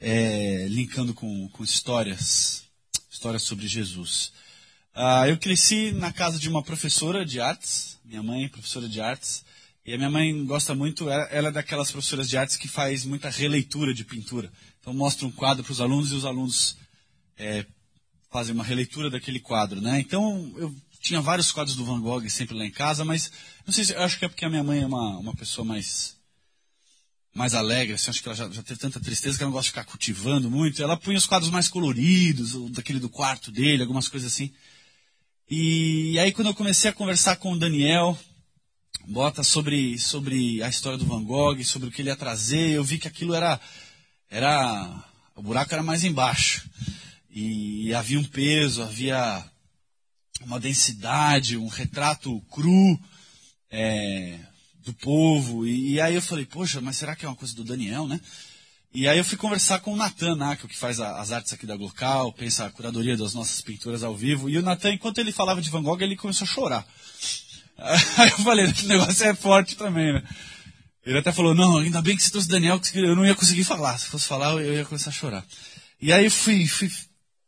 é, linkando com, com histórias, histórias sobre Jesus. Ah, eu cresci na casa de uma professora de artes, minha mãe é professora de artes, e a minha mãe gosta muito, ela, é daquelas professoras de artes que faz muita releitura de pintura. Então mostra um quadro para os alunos e os alunos é, fazem uma releitura daquele quadro, né? Então eu tinha vários quadros do Van Gogh sempre lá em casa, mas não sei se eu acho que é porque a minha mãe é uma, uma pessoa mais mais alegre, assim, acho que ela já, já teve tanta tristeza que ela não gosta de ficar cultivando muito. Ela punha os quadros mais coloridos, daquele do quarto dele, algumas coisas assim. E aí quando eu comecei a conversar com o Daniel, bota sobre, sobre a história do Van Gogh, sobre o que ele ia trazer, eu vi que aquilo era, era, o buraco era mais embaixo. E havia um peso, havia uma densidade, um retrato cru, é, do povo. E, e, aí eu falei, poxa, mas será que é uma coisa do Daniel, né? E aí eu fui conversar com o Natan Nakel, que faz a, as artes aqui da Glocal, pensa a curadoria das nossas pinturas ao vivo. E o Natan, enquanto ele falava de Van Gogh, ele começou a chorar. Aí eu falei, esse negócio é forte também, né? Ele até falou, não, ainda bem que se trouxe o Daniel, que eu não ia conseguir falar. Se fosse falar, eu ia começar a chorar. E aí eu fui, fui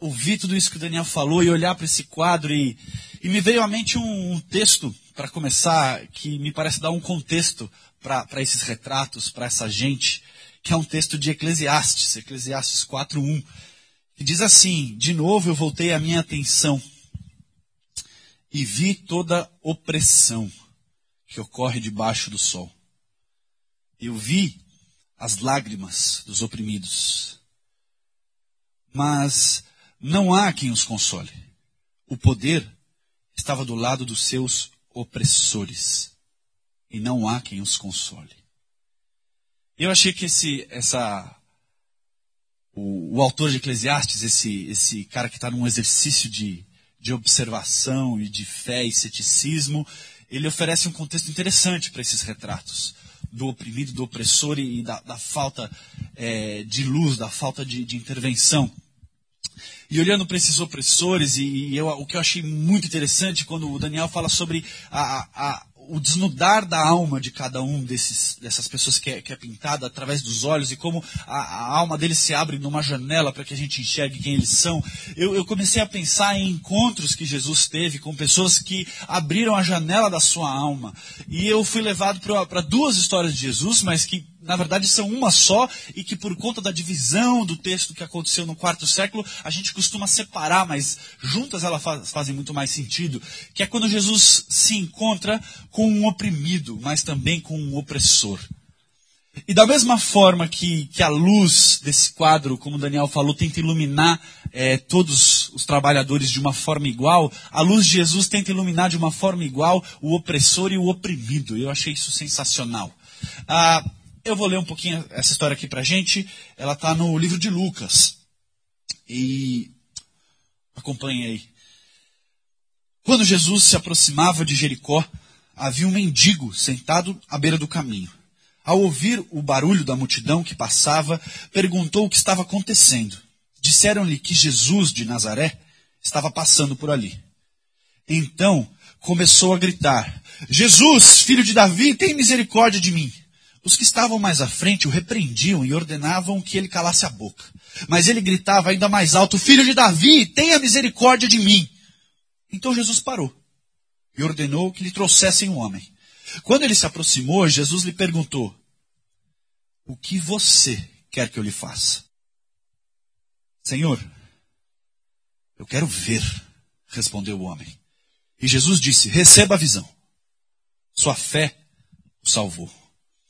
ouvir tudo isso que o Daniel falou e olhar para esse quadro e, e me veio à mente um, um texto para começar, que me parece dar um contexto para esses retratos, para essa gente, que é um texto de Eclesiastes, Eclesiastes 4.1, que diz assim, de novo eu voltei a minha atenção e vi toda opressão que ocorre debaixo do sol. Eu vi as lágrimas dos oprimidos. Mas não há quem os console. O poder estava do lado dos seus opressores, e não há quem os console. Eu achei que esse, essa, o, o autor de Eclesiastes, esse, esse cara que está num exercício de, de observação e de fé e ceticismo, ele oferece um contexto interessante para esses retratos do oprimido, do opressor e, da, da falta é, de luz, da falta de, de intervenção. E olhando para esses opressores, e, e eu, o que eu achei muito interessante quando o Daniel fala sobre a, a, o desnudar da alma de cada um desses, dessas pessoas que é, que é pintada através dos olhos e como a, a alma deles se abre numa janela para que a gente enxergue quem eles são, eu, eu, comecei a pensar em encontros que Jesus teve com pessoas que abriram a janela da sua alma. E eu fui levado para duas histórias de Jesus, mas que na verdade são uma só e que por conta da divisão do texto que aconteceu no quarto século, a gente costuma separar, mas juntas elas faz, fazem muito mais sentido, que é quando Jesus se encontra com um oprimido, mas também com um opressor. E da mesma forma que, que a luz desse quadro, como Daniel falou, tenta iluminar é, todos os trabalhadores de uma forma igual, a luz de Jesus tenta iluminar de uma forma igual o opressor e o oprimido. Eu achei isso sensacional. Ah, eu vou ler um pouquinho essa história aqui pra gente. Ela está no livro de Lucas. E acompanhe aí. Quando Jesus se aproximava de Jericó, havia um mendigo sentado à beira do caminho. Ao ouvir o barulho da multidão que passava, perguntou o que estava acontecendo. Disseram-lhe que Jesus de Nazaré estava passando por ali. Então começou a gritar: Jesus, filho de Davi, tem misericórdia de mim. Os que estavam mais à frente o repreendiam e ordenavam que ele calasse a boca. Mas ele gritava ainda mais alto: Filho de Davi, tenha misericórdia de mim. Então Jesus parou e ordenou que lhe trouxessem um homem. Quando ele se aproximou, Jesus lhe perguntou: O que você quer que eu lhe faça? Senhor, eu quero ver, respondeu o homem. E Jesus disse: Receba a visão. Sua fé o salvou.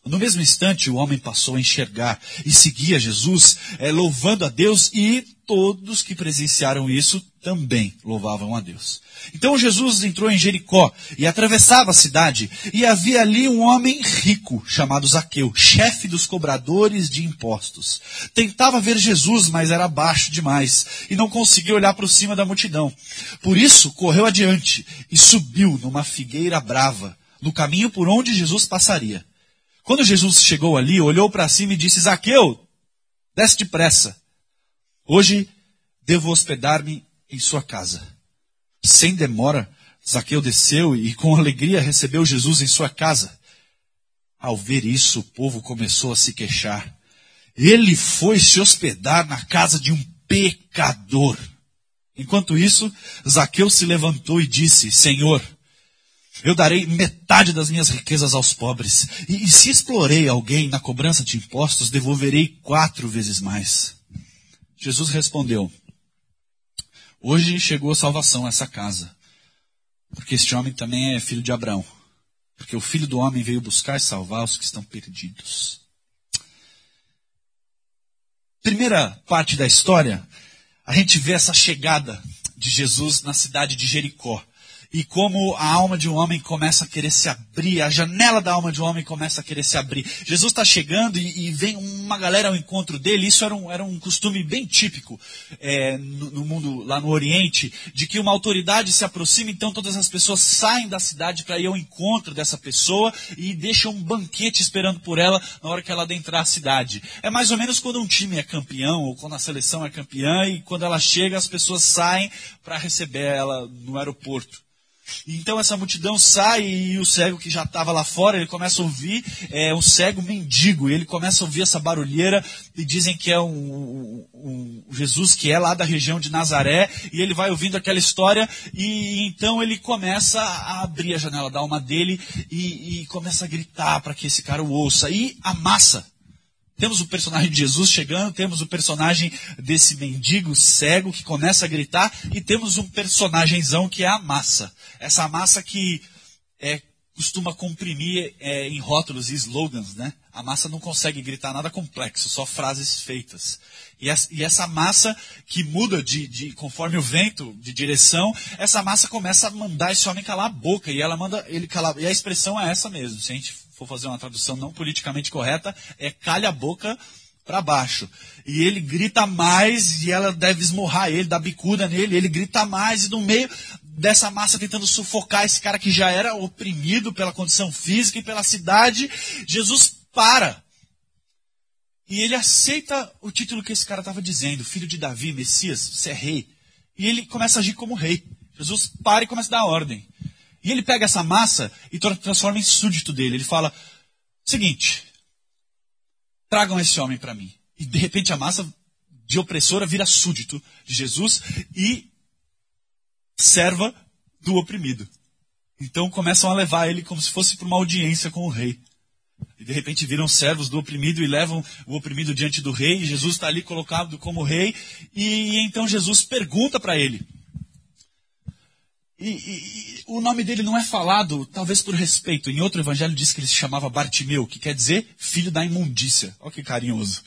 No mesmo instante, o homem passou a enxergar e seguia Jesus, é, louvando a Deus, e todos que presenciaram isso também louvavam a Deus. Então Jesus entrou em Jericó e atravessava a cidade, e havia ali um homem rico, chamado Zaqueu, chefe dos cobradores de impostos. Tentava ver Jesus, mas era baixo demais, e não conseguia olhar para cima da multidão. Por isso, correu adiante e subiu numa figueira brava, no caminho por onde Jesus passaria. Quando Jesus chegou ali, olhou para cima e disse: Zaqueu, desce depressa. Hoje devo hospedar-me em sua casa. Sem demora, Zaqueu desceu e com alegria recebeu Jesus em sua casa. Ao ver isso, o povo começou a se queixar. Ele foi se hospedar na casa de um pecador. Enquanto isso, Zaqueu se levantou e disse: Senhor, eu darei metade das minhas riquezas aos pobres. E, e, se explorei alguém na cobrança de impostos, devolverei quatro vezes mais. Jesus respondeu: Hoje chegou a salvação a essa casa, porque este homem também é filho de Abraão. Porque o filho do homem veio buscar e salvar os que estão perdidos. Primeira parte da história, a gente vê essa chegada de Jesus na cidade de Jericó e como a alma de um homem começa a querer se abrir, a janela da alma de um homem começa a querer se abrir. Jesus está chegando e, e, vem uma galera ao encontro dele. Isso era um, era um costume bem típico é, no, no, mundo lá no Oriente, de que uma autoridade se aproxima, então todas as pessoas saem da cidade para ir ao encontro dessa pessoa e deixam um banquete esperando por ela na hora que ela adentrar a cidade. É mais ou menos quando um time é campeão ou quando a seleção é campeã e quando ela chega as pessoas saem para receber ela no aeroporto. Então essa multidão sai e o cego que já estava lá fora, ele começa a ouvir, é um cego mendigo, ele começa a ouvir essa barulheira, e dizem que é um, um, um, Jesus que é lá da região de Nazaré, e ele vai ouvindo aquela história, e então ele começa a abrir a janela da alma dele, e, e começa a gritar para que esse cara o ouça, e a massa temos o personagem de Jesus chegando, temos o personagem desse mendigo cego que começa a gritar, e temos um personagemzão que é a massa. Essa massa que é, costuma comprimir é, em rótulos e slogans, né? A massa não consegue gritar nada complexo, só frases feitas. E essa, massa que muda de, de, conforme o vento de direção, essa massa começa a mandar esse homem calar a boca e ela manda ele calar. E a expressão é essa mesmo. Se a gente for fazer uma tradução não politicamente correta, é calha a boca para baixo. E ele grita mais e ela deve esmurrar ele, dar bicuda nele, ele grita mais e no meio dessa massa tentando sufocar esse cara que já era oprimido pela condição física e pela cidade, Jesus para. E ele aceita o título que esse cara estava dizendo, filho de Davi, Messias, você é rei. E ele começa a agir como rei. Jesus para e começa a dar ordem. E ele pega essa massa e transforma em súdito dele. Ele fala: seguinte, tragam esse homem para mim. E de repente a massa de opressora vira súdito de Jesus e serva do oprimido. Então começam a levar ele como se fosse para uma audiência com o rei. E de repente viram servos do oprimido e levam o oprimido diante do rei. E Jesus está ali colocado como rei. E então Jesus pergunta para ele: e, e, e, o nome dele não é falado, talvez por respeito. Em outro evangelho diz que ele se chamava Bartimeu, que quer dizer filho da imundícia. Olha que carinhoso.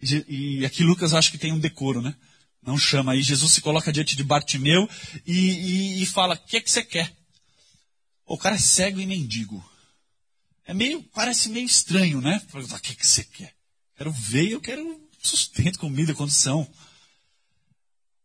E, aqui Lucas acho que tem um decoro, né? Não chama. Aí Jesus se coloca diante de Bartimeu e, fala: O que é que você quer? O cara é cego e mendigo. É meio, parece meio estranho, né? O que é que você quer? Quero ver, eu quero sustento, comida, condição.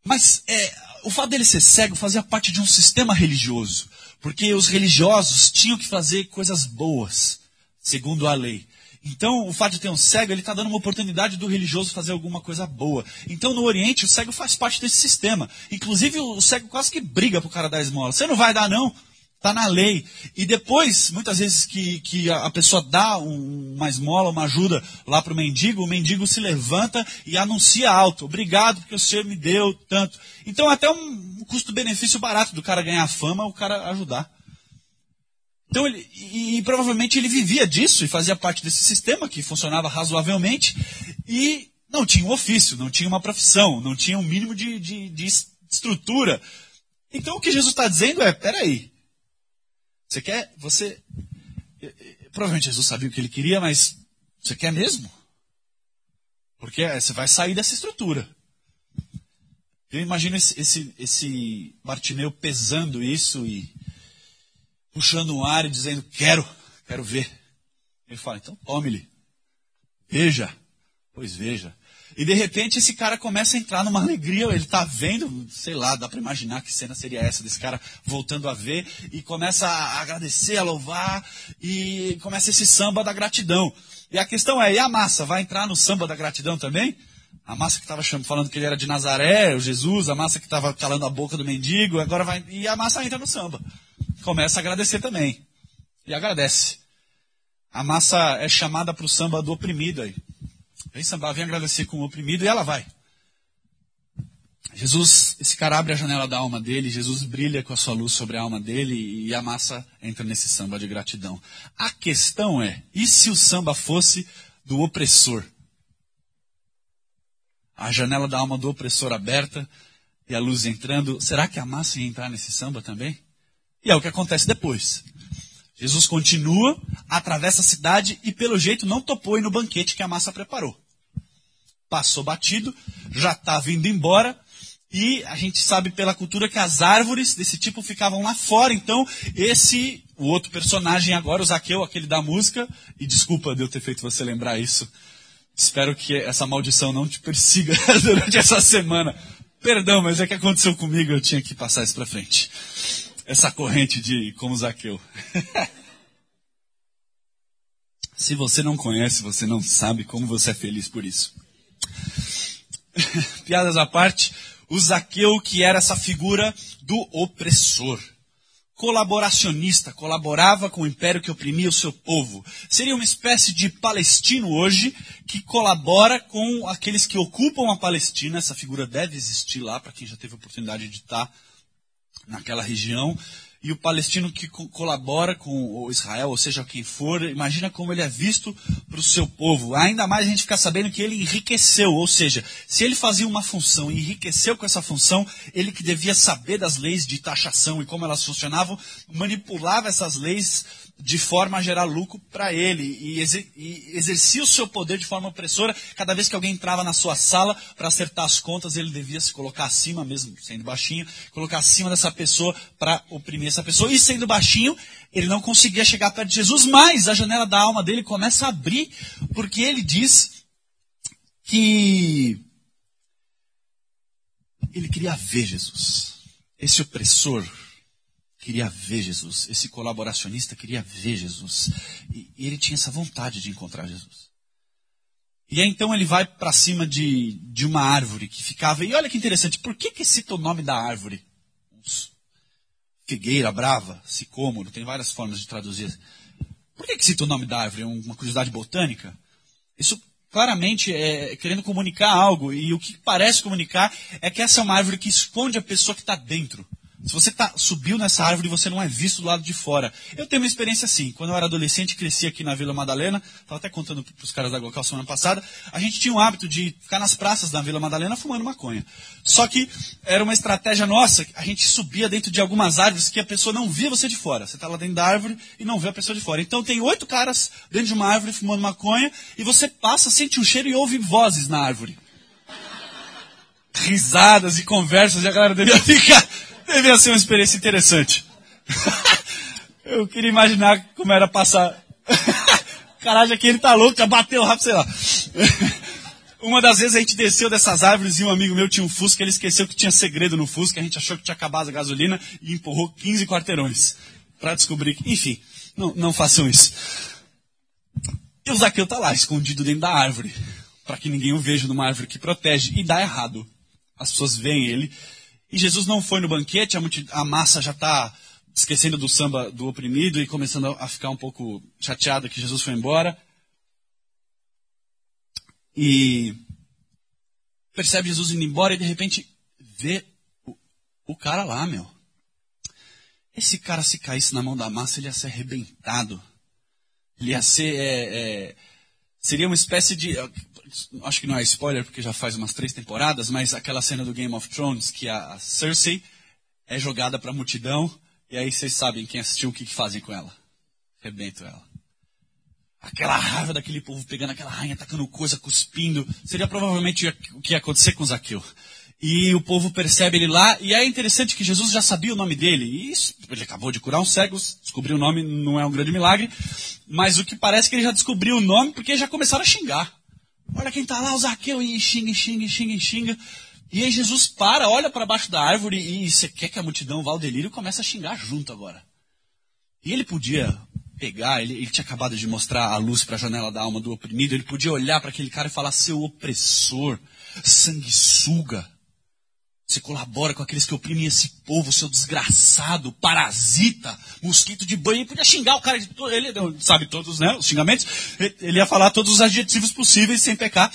Mas é, o fato dele ser cego fazia parte de um sistema religioso, porque os religiosos tinham que fazer coisas boas, segundo a lei. Então, o fato de ter um cego, ele está dando uma oportunidade do religioso fazer alguma coisa boa. Então, no Oriente, o cego faz parte desse sistema. Inclusive, o cego quase que briga para o cara dar esmola. Você não vai dar, não? Está na lei. E depois, muitas vezes que, que a pessoa dá um, uma esmola, uma ajuda lá para o mendigo, o mendigo se levanta e anuncia alto. Obrigado porque o Senhor me deu tanto. Então, até um custo-benefício barato do cara ganhar fama, o cara ajudar. Então, ele, e, e, provavelmente ele vivia disso e fazia parte desse sistema que funcionava razoavelmente e não tinha um ofício, não tinha uma profissão, não tinha um mínimo de, de, de estrutura. Então, o que Jesus está dizendo é: peraí, você quer. Você. Provavelmente Jesus sabia o que ele queria, mas você quer mesmo? Porque é, você vai sair dessa estrutura. Eu imagino esse, esse, esse Bartimeu pesando isso e puxando o ar e dizendo: Quero, quero ver. Ele fala: Então tome-lhe. Veja. Pois veja. E de repente esse cara começa a entrar numa alegria, ele está vendo, sei lá, dá para imaginar que cena seria essa desse cara voltando a ver e começa a agradecer, a louvar e começa esse samba da gratidão. E a questão é, e a massa vai entrar no samba da gratidão também? A massa que estava falando que ele era de Nazaré, o Jesus, a massa que estava calando a boca do mendigo, agora vai e a massa entra no samba. Começa a agradecer também. E agradece. A massa é chamada para o samba do oprimido aí. Vem sambar, vem agradecer com o oprimido e ela vai. Jesus, esse cara abre a janela da alma dele, Jesus brilha com a sua luz sobre a alma dele e a massa entra nesse samba de gratidão. A questão é, e se o samba fosse do opressor? A janela da alma do opressor aberta e a luz entrando, será que a massa ia entrar nesse samba também? E é o que acontece depois. Jesus continua, atravessa a cidade e, pelo jeito, não topou ir no banquete que a massa preparou passou batido, já estava indo embora. E a gente sabe pela cultura que as árvores desse tipo ficavam lá fora. Então, esse, o outro personagem agora, o Zaqueu, aquele da música, e desculpa de eu ter feito você lembrar isso. Espero que essa maldição não te persiga durante essa semana. Perdão, mas é que aconteceu comigo, eu tinha que passar isso para frente. Essa corrente de como Zaqueu. Se você não conhece, você não sabe como você é feliz por isso. Piadas à parte, o Zaqueu que era essa figura do opressor. Colaboracionista, colaborava com o império que oprimia o seu povo. Seria uma espécie de palestino hoje que colabora com aqueles que ocupam a Palestina. Essa figura deve existir lá, para quem já teve a oportunidade de estar naquela região e o palestino que co colabora com o Israel, ou seja, quem for, imagina como ele é visto para o seu povo. Ainda mais a gente ficar sabendo que ele enriqueceu, ou seja, se ele fazia uma função e enriqueceu com essa função, ele que devia saber das leis de taxação e como elas funcionavam, manipulava essas leis de forma a gerar lucro para ele e, exer e, exercia o seu poder de forma opressora. Cada vez que alguém entrava na sua sala para acertar as contas, ele devia se colocar acima, mesmo sendo baixinho, colocar acima dessa pessoa para oprimir essa pessoa. E sendo baixinho, ele não conseguia chegar perto de Jesus, mas a janela da alma dele começa a abrir, porque ele diz que ele queria ver Jesus. Esse opressor queria ver Jesus. Esse colaboracionista queria ver Jesus. E, e ele tinha essa vontade de encontrar Jesus. E aí então ele vai para cima de, de uma árvore que ficava. E olha que interessante, por que, que cita o nome da árvore? Figueira, brava, sicômoro, tem várias formas de traduzir. Por que, que cita o nome da árvore? É uma curiosidade botânica? Isso claramente é querendo comunicar algo. E o que parece comunicar é que essa é uma árvore que esconde a pessoa que está dentro. Se você tá, subiu nessa árvore, você não é visto do lado de fora. Eu tenho uma experiência assim. Quando eu era adolescente, cresci aqui na Vila Madalena, estava até contando para os caras da Glocal semana passada, a gente tinha o hábito de ficar nas praças da Vila Madalena fumando maconha. Só que era uma estratégia nossa, a gente subia dentro de algumas árvores que a pessoa não via você de fora. Você está lá dentro da árvore e não vê a pessoa de fora. Então tem oito caras dentro de uma árvore fumando maconha e você passa, sente um cheiro e ouve vozes na árvore. Risadas e conversas e a galera devia ficar Devia ser uma experiência interessante. Eu queria imaginar como era passar. Caralho, aqui ele tá louco, bateu rápido, sei lá. Uma das vezes a gente desceu dessas árvores e um amigo meu tinha um Fusca, ele esqueceu que tinha segredo no Fusca, a gente achou que tinha acabado a gasolina e empurrou 15 quarteirões. para descobrir que, enfim, não, não façam isso. E o Zaqueu tá lá, escondido dentro da árvore, para que ninguém o veja numa árvore que protege, e dá errado. As pessoas veem ele e Jesus não foi no banquete, a, a massa já está esquecendo do samba do oprimido e começando a ficar um pouco chateada que Jesus foi embora. E percebe Jesus indo embora e de repente vê o, o cara lá, meu. Esse cara, se caísse na mão da massa, ele ia ser arrebentado. Ele ia ser. É, é, seria uma espécie de acho que não é spoiler porque já faz umas três temporadas, mas aquela cena do Game of Thrones que a Cersei é jogada para a multidão e aí vocês sabem quem assistiu o que, que fazem com ela. Rebento ela. aquela raiva daquele povo pegando aquela rainha, atacando coisa, cuspindo. Seria provavelmente o que ia acontecer com Zaqueu. E o povo percebe ele lá, e é interessante que Jesus já sabia o nome dele. E isso, ele acabou de curar um cego, descobriu o nome, não é um grande milagre. Mas o que parece que ele já descobriu o nome porque já começaram a xingar. Olha quem está lá, o Zaqueu, e xinga, xinga, xinga, xinga. E aí Jesus para, olha para baixo da árvore e você quer que a multidão vá ao delírio e começa a xingar junto agora. E ele podia pegar, ele, ele tinha acabado de mostrar a luz para a janela da alma do oprimido, ele podia olhar para aquele cara e falar, seu opressor, sanguessuga, você colabora com aqueles que oprimem esse povo, seu desgraçado, parasita, mosquito de banho. Ele podia xingar o cara de ele sabe todos, né, os xingamentos. Ele ia falar todos os adjetivos possíveis sem pecar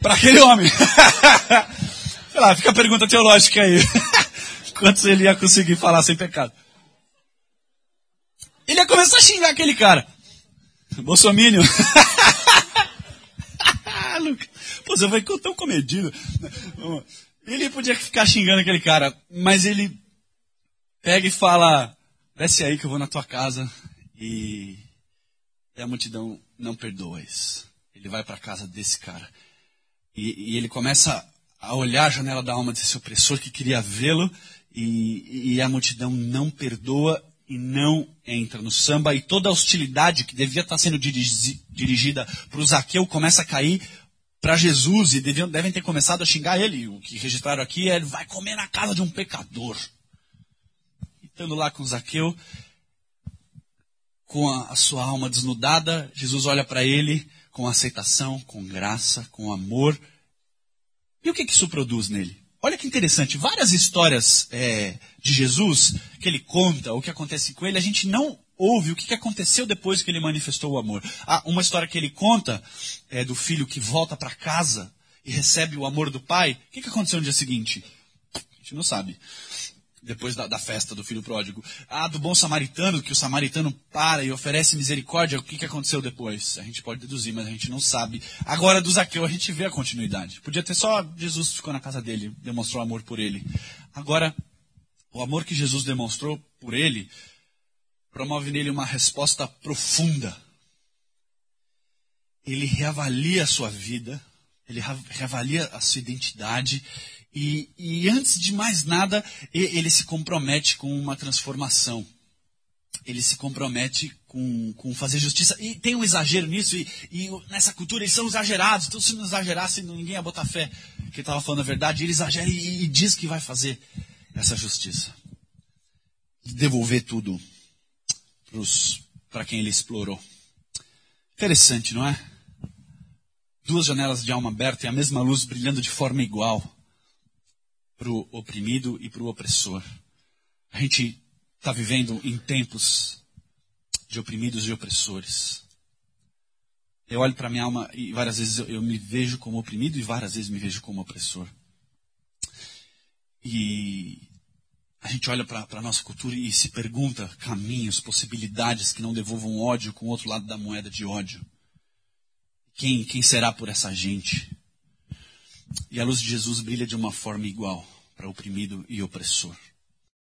para aquele homem. Sei lá, fica a pergunta teológica aí. Quantos ele ia conseguir falar sem pecado? Ele ia começar a xingar aquele cara. Bolsomínio. Pô, você foi tão comedido. Ele podia ficar xingando aquele cara, mas ele pega e fala: desce aí que eu vou na tua casa. E, e a multidão não perdoa isso. Ele vai para a casa desse cara. E, e, ele começa a olhar a janela da alma desse opressor que queria vê-lo. E, e a multidão não perdoa e não entra no samba. E toda a hostilidade que devia estar sendo dirigida para o Zaqueu começa a cair para Jesus e deviam, devem ter começado a xingar ele. O que registraram aqui é: ele vai comer na casa de um pecador. Estando lá com Zaqueu, com a, a sua alma desnudada, Jesus olha para ele com aceitação, com graça, com amor. E o que, que isso produz nele? Olha que interessante, várias histórias é, de Jesus que ele conta, o que acontece com ele, a gente não ouve o que aconteceu depois que ele manifestou o amor. Ah, uma história que ele conta é do filho que volta para casa e recebe o amor do pai. O que aconteceu no dia seguinte? A gente não sabe. Depois da, da, festa do filho pródigo. Ah, do bom samaritano, que o samaritano para e oferece misericórdia. O que, que aconteceu depois? A gente pode deduzir, mas a gente não sabe. Agora, do Zaqueu, a gente vê a continuidade. Podia ter só Jesus ficou na casa dele, demonstrou amor por ele. Agora, o amor que Jesus demonstrou por ele promove nele uma resposta profunda. Ele reavalia a sua vida, ele reavalia a sua identidade e, e antes de mais nada, ele se compromete com uma transformação. Ele se compromete com, com fazer justiça. E tem um exagero nisso, e, e nessa cultura eles são exagerados. Então, se não exagerasse, ninguém ia botar fé que estava falando a verdade. Ele exagera e, e diz que vai fazer essa justiça. Devolver tudo para quem ele explorou. Interessante, não é? Duas janelas de alma aberta e a mesma luz brilhando de forma igual para o oprimido e para o opressor. A gente está vivendo em tempos de oprimidos e opressores. Eu olho para minha alma e várias vezes eu, eu, me vejo como oprimido e várias vezes me vejo como opressor. E a gente olha para a nossa cultura e se pergunta caminhos, possibilidades que não devolvam ódio com o outro lado da moeda de ódio. Quem, quem será por essa gente? E a luz de Jesus brilha de uma forma igual para oprimido e opressor.